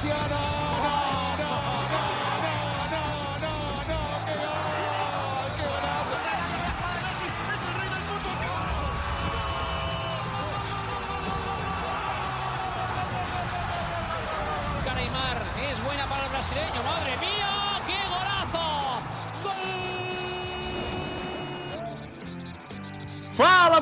Cristiano!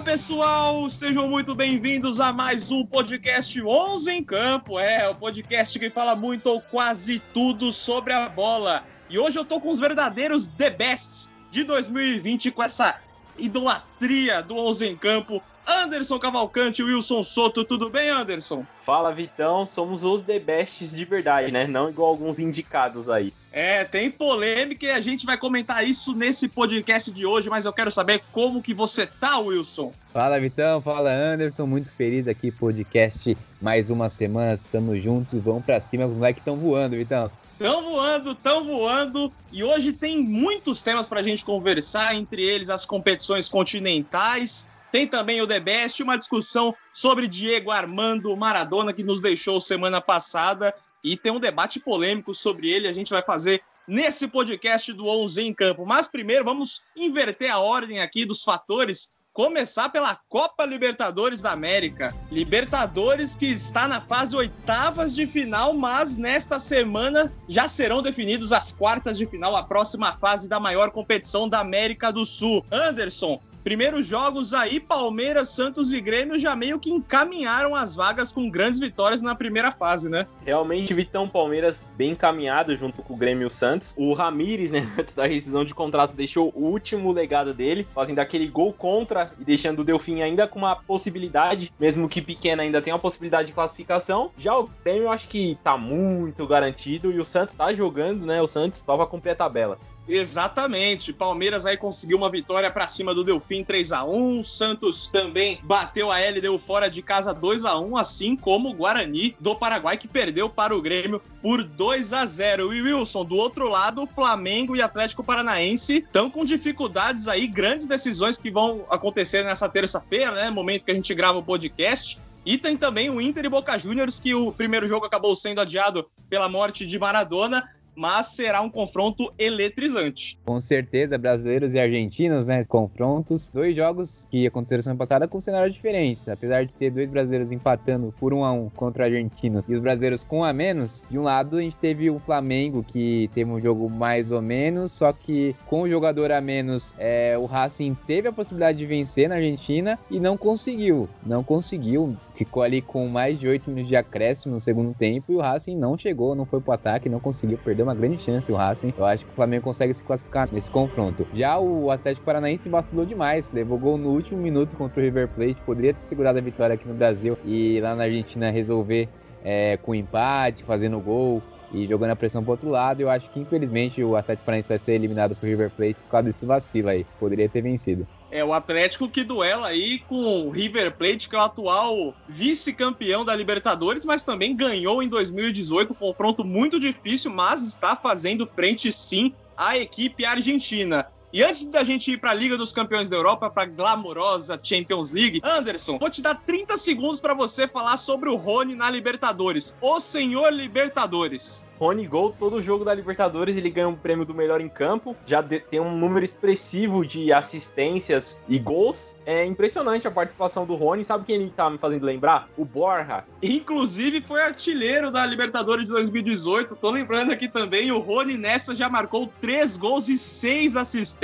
Pessoal, sejam muito bem-vindos a mais um podcast 11 em Campo. É, o podcast que fala muito ou quase tudo sobre a bola. E hoje eu tô com os verdadeiros The Bests de 2020 com essa idolatria do 11 em Campo. Anderson Cavalcante, Wilson Soto, tudo bem, Anderson? Fala, Vitão, somos os The Bests de verdade, né? Não igual alguns indicados aí. É, tem polêmica e a gente vai comentar isso nesse podcast de hoje, mas eu quero saber como que você tá, Wilson. Fala, Vitão, fala, Anderson, muito feliz aqui, podcast, mais uma semana, estamos juntos, vamos pra cima, os moleques estão voando, Vitão. Estão voando, estão voando. E hoje tem muitos temas para a gente conversar, entre eles as competições continentais, tem também o The Best, uma discussão sobre Diego Armando Maradona, que nos deixou semana passada. E tem um debate polêmico sobre ele, a gente vai fazer nesse podcast do 11 em Campo. Mas primeiro vamos inverter a ordem aqui dos fatores. Começar pela Copa Libertadores da América. Libertadores que está na fase oitavas de final, mas nesta semana já serão definidos as quartas de final, a próxima fase da maior competição da América do Sul. Anderson, primeiros jogos aí, Palmeiras, Santos e Grêmio já meio que encaminharam as vagas com grandes vitórias na primeira fase, né? Realmente, Vitão Palmeiras bem encaminhado junto com o Grêmio e o Santos. O Ramires, né, antes da rescisão de contrato, deixou o último legado dele, fazendo aquele gol contra e deixando o Delfim ainda com uma possibilidade, mesmo que pequena, ainda tem uma possibilidade de classificação. Já o Grêmio, eu acho que tá muito garantido e o Santos tá jogando, né? O Santos tava com a tabela. Exatamente. Palmeiras aí conseguiu uma vitória para cima do Delfim 3 a 1 Santos também bateu a L, deu fora de casa 2 a 1 assim como o Guarani do Paraguai, que perdeu para o Grêmio por 2 a 0 E Wilson, do outro lado, Flamengo e Atlético Paranaense estão com dificuldades aí, grandes decisões que vão acontecer nessa terça-feira, né? Momento que a gente grava o podcast. E tem também o Inter e Boca Juniors, que o primeiro jogo acabou sendo adiado pela morte de Maradona mas será um confronto eletrizante. Com certeza, brasileiros e argentinos, né? Confrontos. Dois jogos que aconteceram semana passada com cenários diferentes. Apesar de ter dois brasileiros empatando por um a um contra o argentino e os brasileiros com a menos, de um lado a gente teve o Flamengo, que teve um jogo mais ou menos, só que com o jogador a menos, é, o Racing teve a possibilidade de vencer na Argentina e não conseguiu. Não conseguiu. Ficou ali com mais de oito minutos de acréscimo no segundo tempo e o Racing não chegou, não foi pro ataque, não conseguiu perder uma grande chance o Racing. Eu acho que o Flamengo consegue se classificar nesse confronto. Já o Atlético Paranaense vacilou demais, levou gol no último minuto contra o River Plate, poderia ter segurado a vitória aqui no Brasil e lá na Argentina resolver é, com empate, fazendo gol e jogando a pressão pro outro lado. Eu acho que infelizmente o Atlético Paranaense vai ser eliminado pro River Plate por causa desse vacilo aí. Poderia ter vencido. É o Atlético que duela aí com o River Plate, que é o atual vice-campeão da Libertadores, mas também ganhou em 2018, um confronto muito difícil, mas está fazendo frente sim à equipe argentina. E antes da gente ir para a Liga dos Campeões da Europa, para a glamourosa Champions League, Anderson, vou te dar 30 segundos para você falar sobre o Rony na Libertadores. O senhor Libertadores. Rony Gol, todo jogo da Libertadores, ele ganha um prêmio do melhor em campo, já tem um número expressivo de assistências e gols. É impressionante a participação do Rony. Sabe quem ele tá me fazendo lembrar? O Borja. Inclusive foi artilheiro da Libertadores de 2018. Tô lembrando aqui também, o Rony nessa já marcou três gols e seis assistências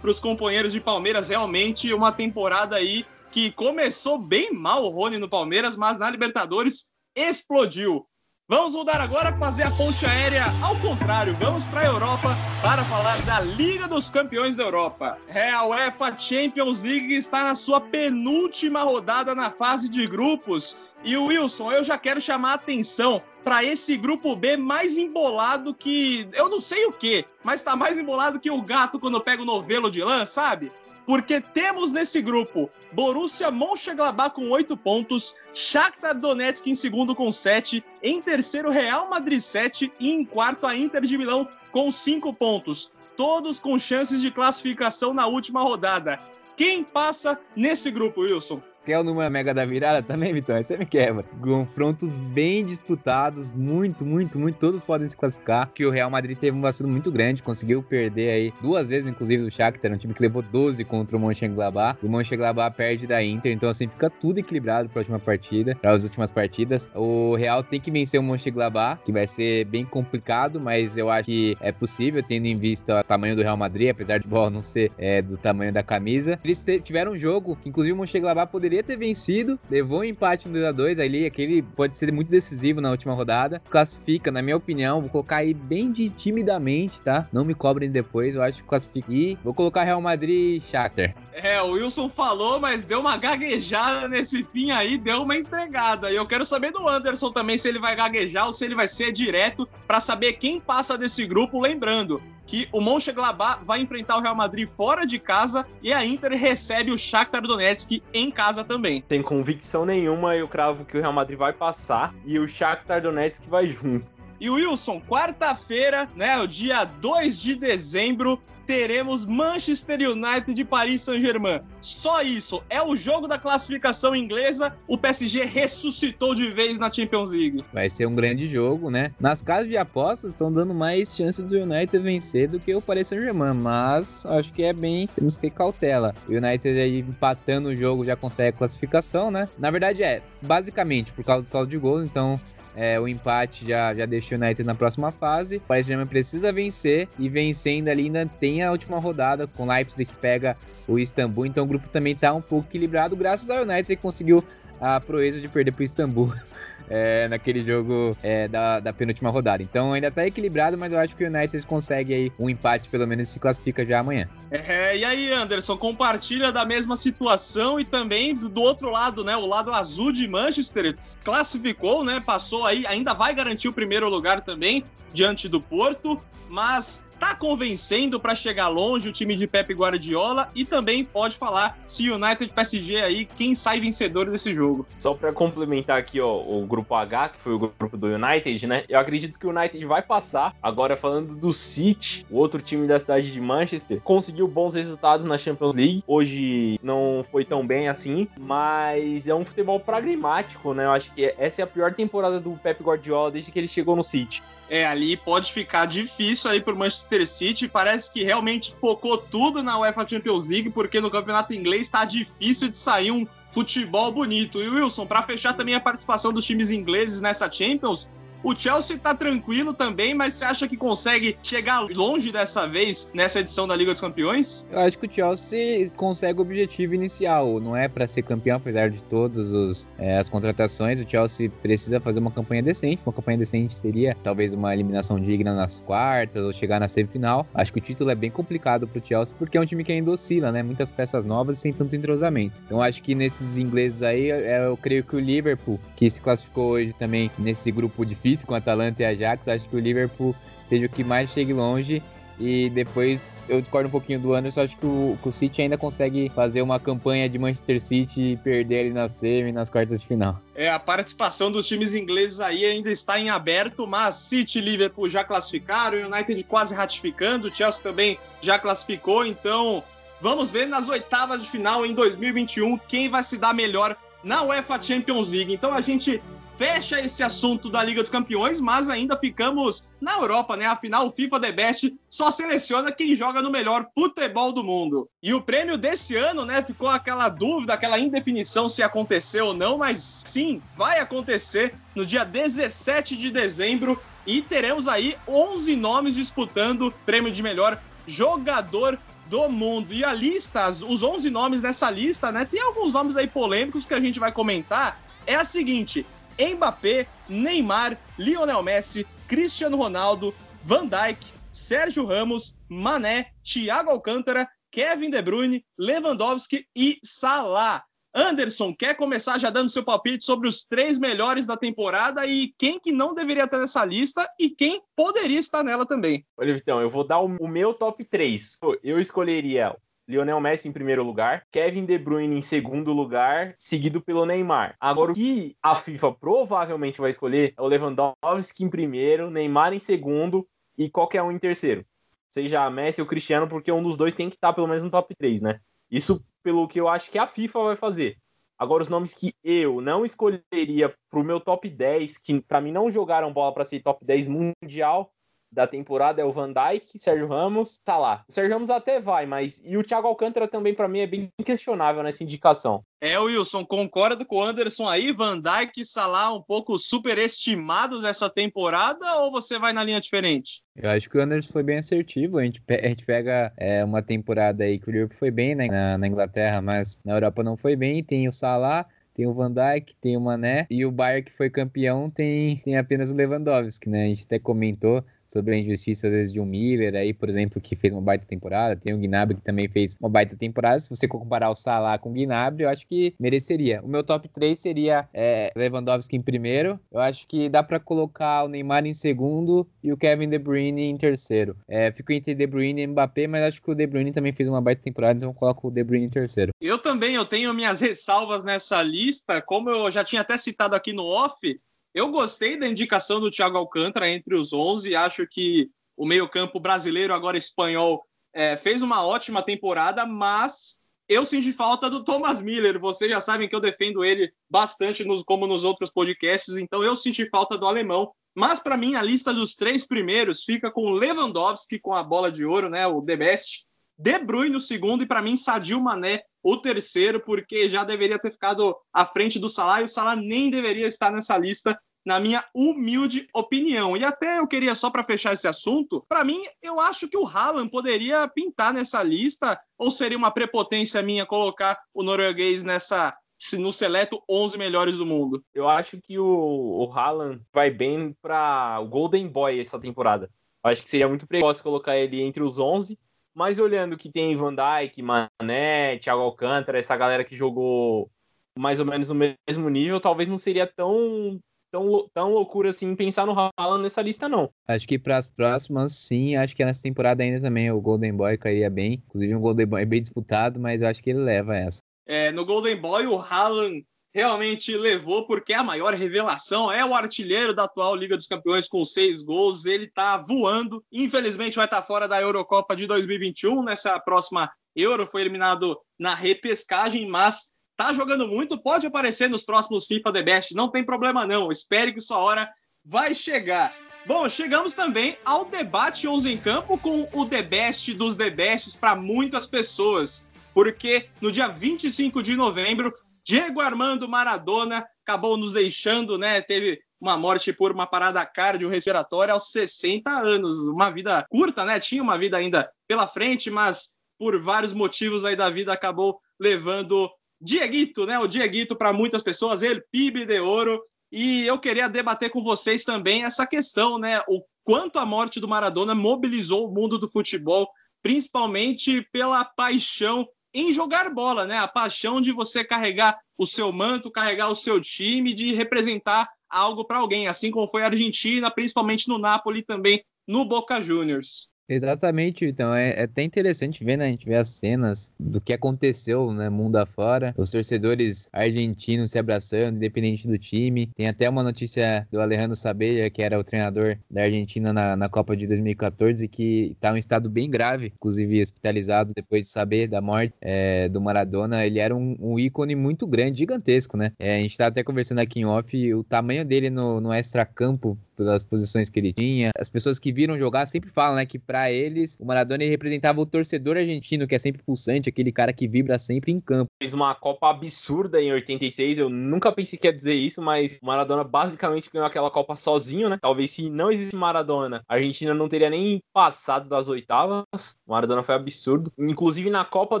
para os companheiros de Palmeiras. Realmente uma temporada aí que começou bem mal o Rony no Palmeiras, mas na Libertadores explodiu. Vamos mudar agora, fazer a ponte aérea ao contrário. Vamos para a Europa para falar da Liga dos Campeões da Europa. É, a UEFA Champions League está na sua penúltima rodada na fase de grupos. E o Wilson, eu já quero chamar a atenção para esse grupo B mais embolado que eu não sei o que, mas está mais embolado que o gato quando pega o novelo de lã, sabe? porque temos nesse grupo Borussia Mönchengladbach com 8 pontos, Shakhtar Donetsk em segundo com 7, em terceiro Real Madrid 7 e em quarto a Inter de Milão com 5 pontos, todos com chances de classificação na última rodada. Quem passa nesse grupo, Wilson? O número mega da virada também, Vitão? Aí você me quebra. Confrontos bem disputados, muito, muito, muito. Todos podem se classificar. Que o Real Madrid teve um vacilo muito grande, conseguiu perder aí duas vezes, inclusive, do Shakhtar, um time que levou 12 contra o Mönchengladbach. O Mönchengladbach perde da Inter, então assim fica tudo equilibrado para a última partida, para as últimas partidas. O Real tem que vencer o Mönchengladbach, que vai ser bem complicado, mas eu acho que é possível, tendo em vista o tamanho do Real Madrid, apesar de bola não ser é, do tamanho da camisa. Eles tiveram um jogo que, inclusive, o Mönchengladbach poderia ter vencido, levou um empate no 2x2 ali, aquele pode ser muito decisivo na última rodada. Classifica, na minha opinião, vou colocar aí bem de timidamente, tá? Não me cobrem depois, eu acho que classifica. E vou colocar Real Madrid e Shakhtar. É, o Wilson falou, mas deu uma gaguejada nesse fim aí, deu uma entregada. E eu quero saber do Anderson também se ele vai gaguejar ou se ele vai ser direto para saber quem passa desse grupo. Lembrando que o Mönchengladbach vai enfrentar o Real Madrid fora de casa e a Inter recebe o Shakhtar Donetsk em casa também. Sem convicção nenhuma, eu cravo que o Real Madrid vai passar e o Shakhtar Donetsk vai junto. E Wilson, quarta-feira, né, o dia 2 de dezembro, teremos Manchester United e Paris Saint-Germain. Só isso. É o jogo da classificação inglesa. O PSG ressuscitou de vez na Champions League. Vai ser um grande jogo, né? Nas casas de apostas estão dando mais chances do United vencer do que o Paris Saint-Germain, mas acho que é bem, temos que ter cautela. O United aí empatando o jogo já consegue classificação, né? Na verdade é, basicamente por causa do saldo de gols, então é, o empate já, já deixa o United na próxima fase. O Paris Saint-Germain precisa vencer e vencendo ali ainda tem a última rodada com o Leipzig que pega o Istambul. Então o grupo também está um pouco equilibrado graças ao United que conseguiu a proeza de perder para o Istambul. É, naquele jogo é, da, da penúltima rodada. Então ainda tá equilibrado, mas eu acho que o United consegue aí um empate, pelo menos se classifica já amanhã. É, e aí, Anderson, compartilha da mesma situação e também do outro lado, né? O lado azul de Manchester classificou, né? Passou aí, ainda vai garantir o primeiro lugar também diante do Porto, mas tá convencendo para chegar longe o time de Pep Guardiola e também pode falar se United PSG aí quem sai vencedor desse jogo. Só para complementar aqui ó, o grupo H, que foi o grupo do United, né? Eu acredito que o United vai passar. Agora falando do City, o outro time da cidade de Manchester, conseguiu bons resultados na Champions League. Hoje não foi tão bem assim, mas é um futebol pragmático, né? Eu acho que essa é a pior temporada do Pep Guardiola desde que ele chegou no City. É, ali pode ficar difícil aí pro Manchester City. Parece que realmente focou tudo na UEFA Champions League, porque no campeonato inglês tá difícil de sair um futebol bonito. E Wilson, para fechar também a participação dos times ingleses nessa Champions, o Chelsea tá tranquilo também, mas você acha que consegue chegar longe dessa vez nessa edição da Liga dos Campeões? Eu acho que o Chelsea consegue o objetivo inicial. Não é para ser campeão, apesar de todas é, as contratações. O Chelsea precisa fazer uma campanha decente. Uma campanha decente seria talvez uma eliminação digna nas quartas ou chegar na semifinal. Acho que o título é bem complicado pro Chelsea porque é um time que ainda oscila, né? Muitas peças novas e sem tanto entrosamento. Então acho que nesses ingleses aí, é, eu creio que o Liverpool, que se classificou hoje também nesse grupo difícil difícil com Atalanta e Ajax. Acho que o Liverpool seja o que mais chegue longe. E depois eu discordo um pouquinho do Anderson. Acho que o, que o City ainda consegue fazer uma campanha de Manchester City e perder ali na semi, nas quartas de final. É, a participação dos times ingleses aí ainda está em aberto, mas City e Liverpool já classificaram, o United quase ratificando, o Chelsea também já classificou, então vamos ver nas oitavas de final em 2021 quem vai se dar melhor na UEFA Champions League. Então a gente fecha esse assunto da Liga dos Campeões, mas ainda ficamos na Europa, né? Afinal, o FIFA The Best só seleciona quem joga no melhor futebol do mundo. E o prêmio desse ano, né? Ficou aquela dúvida, aquela indefinição se aconteceu ou não, mas sim, vai acontecer no dia 17 de dezembro e teremos aí 11 nomes disputando o prêmio de melhor jogador do mundo. E a lista, os 11 nomes dessa lista, né? Tem alguns nomes aí polêmicos que a gente vai comentar. É a seguinte: Mbappé, Neymar, Lionel Messi, Cristiano Ronaldo, Van Dijk, Sérgio Ramos, Mané, Thiago Alcântara, Kevin De Bruyne, Lewandowski e Salah. Anderson, quer começar já dando seu palpite sobre os três melhores da temporada e quem que não deveria estar nessa lista e quem poderia estar nela também? Olha, Vitão, eu vou dar o meu top 3. Eu escolheria Lionel Messi em primeiro lugar, Kevin De Bruyne em segundo lugar, seguido pelo Neymar. Agora, o que a FIFA provavelmente vai escolher é o Lewandowski em primeiro, Neymar em segundo e qualquer um em terceiro. Seja Messi ou Cristiano, porque um dos dois tem que estar pelo menos no top 3, né? Isso pelo que eu acho que a FIFA vai fazer. Agora, os nomes que eu não escolheria pro meu top 10, que para mim não jogaram bola para ser top 10 mundial, da temporada é o Van Dijk, Sérgio Ramos, tá lá. O Sérgio Ramos até vai, mas e o Thiago Alcântara também para mim é bem questionável nessa indicação. É, Wilson, concordo com o Anderson aí, Van Dijk e Salah um pouco superestimados essa temporada ou você vai na linha diferente? Eu acho que o Anderson foi bem assertivo, a gente, a gente pega é, uma temporada aí que o Liverpool foi bem né, na, na Inglaterra, mas na Europa não foi bem, tem o Salah, tem o Van Dijk, tem o Mané, e o Bayern que foi campeão tem, tem apenas o Lewandowski, né? A gente até comentou sobre a injustiça, às vezes, de um Miller aí, por exemplo, que fez uma baita temporada. Tem o Gnabry, que também fez uma baita temporada. Se você comparar o Salah com o Gnabry, eu acho que mereceria. O meu top 3 seria é, Lewandowski em primeiro. Eu acho que dá para colocar o Neymar em segundo e o Kevin De Bruyne em terceiro. É, fico entre De Bruyne e Mbappé, mas acho que o De Bruyne também fez uma baita temporada, então eu coloco o De Bruyne em terceiro. Eu também, eu tenho minhas ressalvas nessa lista. Como eu já tinha até citado aqui no off, eu gostei da indicação do Thiago Alcântara entre os 11. Acho que o meio-campo brasileiro, agora espanhol, é, fez uma ótima temporada, mas eu senti falta do Thomas Miller. Vocês já sabem que eu defendo ele bastante, nos, como nos outros podcasts, então eu senti falta do alemão. Mas para mim, a lista dos três primeiros fica com Lewandowski com a bola de ouro, né? O The Best. De Bruyne no segundo e para mim Sadio Mané o terceiro, porque já deveria ter ficado à frente do Salah e o Salah nem deveria estar nessa lista na minha humilde opinião. E até eu queria, só para fechar esse assunto, para mim, eu acho que o Haaland poderia pintar nessa lista, ou seria uma prepotência minha colocar o norueguês nessa no seleto 11 melhores do mundo? Eu acho que o, o Haaland vai bem para o Golden Boy essa temporada. Acho que seria muito precoce colocar ele entre os 11, mas olhando que tem Van Dijk, Mané, Thiago Alcântara, essa galera que jogou mais ou menos no mesmo nível, talvez não seria tão tão, tão loucura assim pensar no Haaland nessa lista, não. Acho que para as próximas, sim. Acho que nessa temporada ainda também o Golden Boy cairia bem. Inclusive, um Golden Boy bem disputado, mas eu acho que ele leva essa. É, no Golden Boy, o Haaland realmente levou, porque a maior revelação é o artilheiro da atual Liga dos Campeões com seis gols. Ele tá voando. Infelizmente, vai estar tá fora da Eurocopa de 2021. Nessa próxima Euro, foi eliminado na repescagem, mas tá jogando muito, pode aparecer nos próximos FIFA The Best, não tem problema não. Espere que sua hora vai chegar. Bom, chegamos também ao debate 11 em campo com o The Best dos The Bests para muitas pessoas, porque no dia 25 de novembro, Diego Armando Maradona acabou nos deixando, né? Teve uma morte por uma parada cardiorrespiratória aos 60 anos, uma vida curta, né? Tinha uma vida ainda pela frente, mas por vários motivos aí da vida acabou levando Dieguito, né? O Dieguito para muitas pessoas, ele PIB de ouro. E eu queria debater com vocês também essa questão, né? O quanto a morte do Maradona mobilizou o mundo do futebol, principalmente pela paixão em jogar bola, né? A paixão de você carregar o seu manto, carregar o seu time, de representar algo para alguém, assim como foi a Argentina, principalmente no Napoli também no Boca Juniors. Exatamente, então é, é, até interessante ver, né? A gente vê as cenas do que aconteceu, né? Mundo afora, os torcedores argentinos se abraçando, independente do time. Tem até uma notícia do Alejandro Sabella, que era o treinador da Argentina na, na Copa de 2014, que está em estado bem grave, inclusive hospitalizado depois de saber da morte é, do Maradona. Ele era um, um, ícone muito grande, gigantesco, né? É, a gente está até conversando aqui em off, o tamanho dele no, no extra-campo pelas posições que ele tinha. As pessoas que viram jogar sempre falam, né, que para eles o Maradona representava o torcedor argentino, que é sempre pulsante, aquele cara que vibra sempre em campo. Fez uma Copa absurda em 86, eu nunca pensei que ia dizer isso, mas o Maradona basicamente ganhou aquela Copa sozinho, né? Talvez se não existisse Maradona, a Argentina não teria nem passado das oitavas. O Maradona foi absurdo. Inclusive na Copa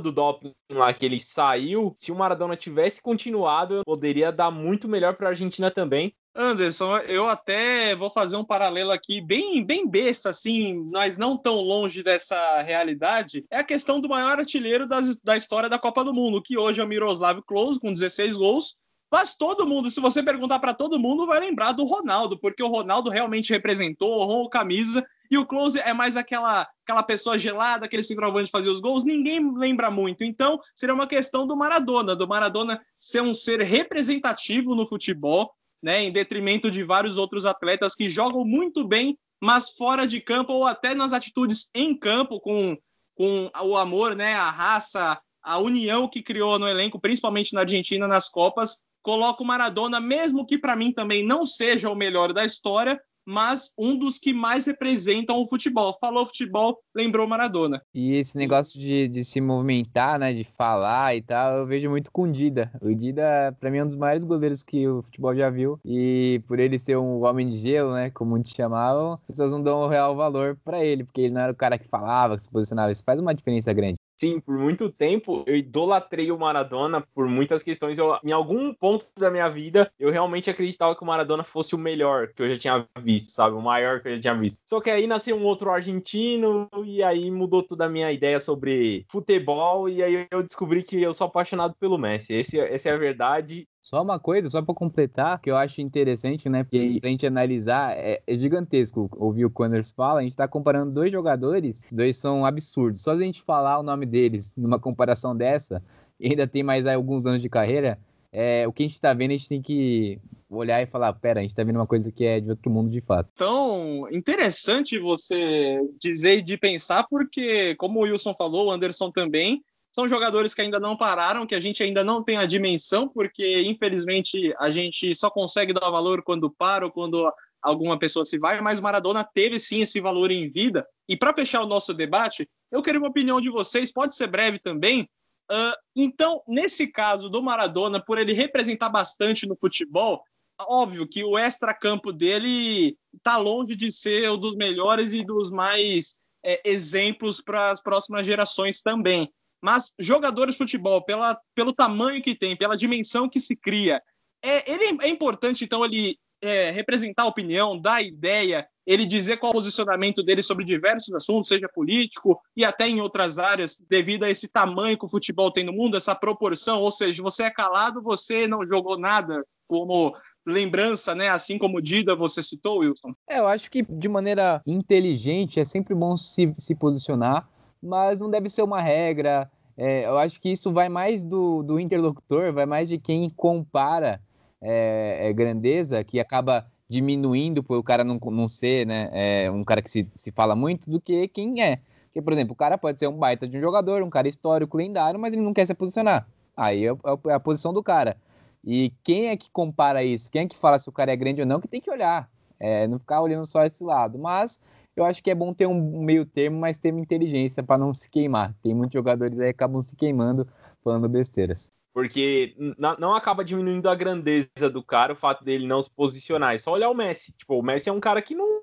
do Doping lá que ele saiu, se o Maradona tivesse continuado, poderia dar muito melhor para a Argentina também. Anderson, eu até vou fazer um paralelo aqui bem, bem besta, assim, mas não tão longe dessa realidade. É a questão do maior artilheiro das, da história da Copa do Mundo, que hoje é o Miroslav Klose, com 16 gols. Mas todo mundo, se você perguntar para todo mundo, vai lembrar do Ronaldo, porque o Ronaldo realmente representou, honrou camisa, e o Close é mais aquela, aquela pessoa gelada, aquele centroavante de fazer os gols, ninguém lembra muito. Então, seria uma questão do Maradona, do Maradona ser um ser representativo no futebol, né, em detrimento de vários outros atletas que jogam muito bem, mas fora de campo ou até nas atitudes em campo, com, com o amor, né, a raça, a união que criou no elenco, principalmente na Argentina, nas Copas, coloca o Maradona, mesmo que para mim também não seja o melhor da história, mas um dos que mais representam o futebol. Falou futebol, lembrou Maradona. E esse negócio de, de se movimentar, né, de falar e tal, eu vejo muito com o Dida. O Dida, para mim, é um dos maiores goleiros que o futebol já viu. E por ele ser um homem de gelo, né, como muitos chamavam, as pessoas não dão o real valor para ele, porque ele não era o cara que falava, que se posicionava. Isso faz uma diferença grande. Sim, por muito tempo eu idolatrei o Maradona por muitas questões. Eu, em algum ponto da minha vida, eu realmente acreditava que o Maradona fosse o melhor que eu já tinha visto, sabe? O maior que eu já tinha visto. Só que aí nasceu um outro argentino e aí mudou toda a minha ideia sobre futebol e aí eu descobri que eu sou apaixonado pelo Messi. Esse, essa é a verdade. Só uma coisa, só para completar, que eu acho interessante, né? Porque a gente analisar, é, é gigantesco ouvir o Quanders fala, a gente tá comparando dois jogadores, dois são absurdos. Só a gente falar o nome deles numa comparação dessa, e ainda tem mais alguns anos de carreira, é, o que a gente tá vendo, a gente tem que olhar e falar, pera, a gente tá vendo uma coisa que é de outro mundo de fato. Então, interessante você dizer de pensar, porque, como o Wilson falou, o Anderson também, são jogadores que ainda não pararam, que a gente ainda não tem a dimensão, porque infelizmente a gente só consegue dar valor quando para ou quando alguma pessoa se vai, mas Maradona teve sim esse valor em vida. E para fechar o nosso debate, eu queria uma opinião de vocês, pode ser breve também. Uh, então, nesse caso do Maradona, por ele representar bastante no futebol, óbvio que o extra-campo dele está longe de ser um dos melhores e dos mais é, exemplos para as próximas gerações também. Mas jogadores de futebol, pela, pelo tamanho que tem, pela dimensão que se cria, é, ele é importante, então, ele é, representar a opinião, dar ideia, ele dizer qual é o posicionamento dele sobre diversos assuntos, seja político e até em outras áreas, devido a esse tamanho que o futebol tem no mundo, essa proporção, ou seja, você é calado, você não jogou nada, como lembrança, né? Assim como Dida você citou, Wilson. É, eu acho que de maneira inteligente é sempre bom se, se posicionar mas não deve ser uma regra. É, eu acho que isso vai mais do, do interlocutor, vai mais de quem compara é, é, grandeza, que acaba diminuindo por o cara não, não ser né, é, um cara que se, se fala muito, do que quem é. Porque, por exemplo, o cara pode ser um baita de um jogador, um cara histórico, lendário, mas ele não quer se posicionar. Aí é, é, é a posição do cara. E quem é que compara isso? Quem é que fala se o cara é grande ou não? Que tem que olhar. É, não ficar olhando só esse lado. Mas eu acho que é bom ter um meio termo, mas ter uma inteligência para não se queimar. Tem muitos jogadores aí que acabam se queimando falando besteiras. Porque não acaba diminuindo a grandeza do cara o fato dele não se posicionar. É só olhar o Messi. Tipo, o Messi é um cara que não.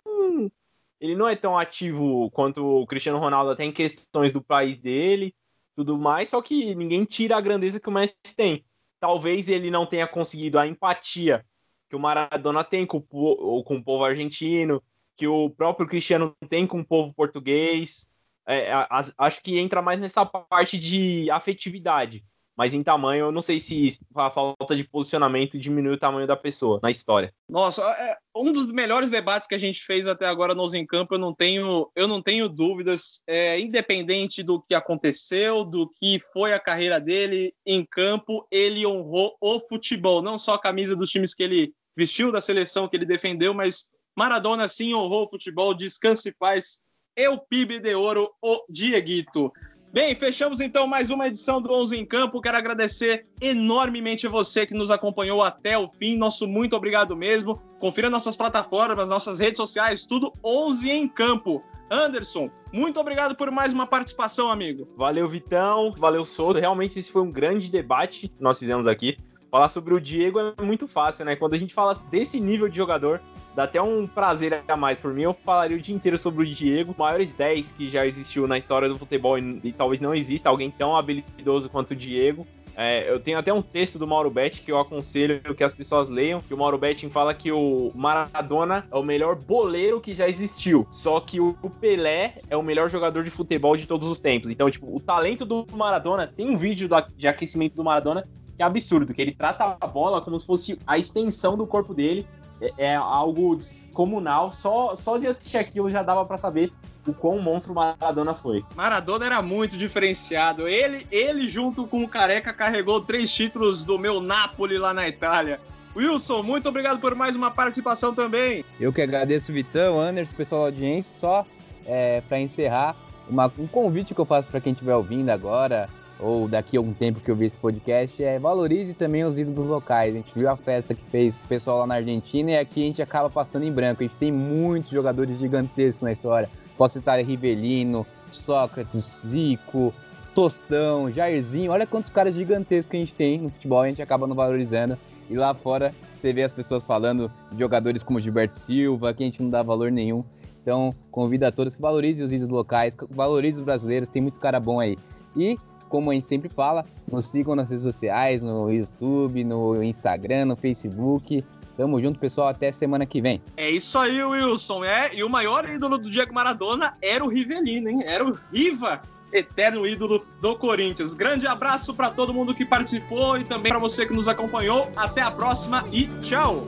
Ele não é tão ativo quanto o Cristiano Ronaldo, até em questões do país dele, tudo mais, só que ninguém tira a grandeza que o Messi tem. Talvez ele não tenha conseguido a empatia que o Maradona tem com o, com o povo argentino, que o próprio Cristiano tem com o povo português. É, acho que entra mais nessa parte de afetividade. Mas em tamanho, eu não sei se a falta de posicionamento diminui o tamanho da pessoa na história. Nossa, é um dos melhores debates que a gente fez até agora nos em campo. Eu não tenho, eu não tenho dúvidas. É, independente do que aconteceu, do que foi a carreira dele em campo, ele honrou o futebol, não só a camisa dos times que ele vestiu, da seleção que ele defendeu, mas Maradona sim honrou o futebol, descanse e paz. Eu PIB de ouro, o Dieguito. Bem, fechamos então mais uma edição do 11 em Campo. Quero agradecer enormemente você que nos acompanhou até o fim. Nosso muito obrigado mesmo. Confira nossas plataformas, nossas redes sociais, tudo 11 em Campo. Anderson, muito obrigado por mais uma participação, amigo. Valeu, Vitão. Valeu, Souto. Realmente esse foi um grande debate que nós fizemos aqui. Falar sobre o Diego é muito fácil, né? Quando a gente fala desse nível de jogador, dá até um prazer a mais por mim. Eu falaria o dia inteiro sobre o Diego, maiores 10 que já existiu na história do futebol e, e talvez não exista alguém tão habilidoso quanto o Diego. É, eu tenho até um texto do Mauro Betti que eu aconselho que as pessoas leiam, que o Mauro Betti fala que o Maradona é o melhor boleiro que já existiu, só que o Pelé é o melhor jogador de futebol de todos os tempos. Então, tipo, o talento do Maradona, tem um vídeo de aquecimento do Maradona que é absurdo, que ele trata a bola como se fosse a extensão do corpo dele é, é algo comunal. Só, só de assistir aquilo já dava para saber o quão monstro Maradona foi. Maradona era muito diferenciado. Ele, ele junto com o Careca, carregou três títulos do meu Napoli lá na Itália. Wilson, muito obrigado por mais uma participação também. Eu que agradeço, Vitão, Anderson, pessoal da audiência. Só é, para encerrar, uma, um convite que eu faço para quem estiver ouvindo agora, ou daqui a algum tempo que eu vi esse podcast, é valorize também os ídolos locais. A gente viu a festa que fez o pessoal lá na Argentina e aqui a gente acaba passando em branco. A gente tem muitos jogadores gigantescos na história. Posso citar Rivelino, Sócrates, Zico, Tostão, Jairzinho. Olha quantos caras gigantescos que a gente tem no futebol a gente acaba não valorizando. E lá fora você vê as pessoas falando de jogadores como Gilberto Silva, que a gente não dá valor nenhum. Então, convido a todos que valorizem os ídolos locais, valorizem os brasileiros, tem muito cara bom aí. E, como a gente sempre fala, nos sigam nas redes sociais, no YouTube, no Instagram, no Facebook. Tamo junto, pessoal. Até semana que vem. É isso aí, Wilson. É, e o maior ídolo do Diego Maradona era o Rivelino, hein? Era o Riva, eterno ídolo do Corinthians. Grande abraço para todo mundo que participou e também para você que nos acompanhou. Até a próxima e tchau!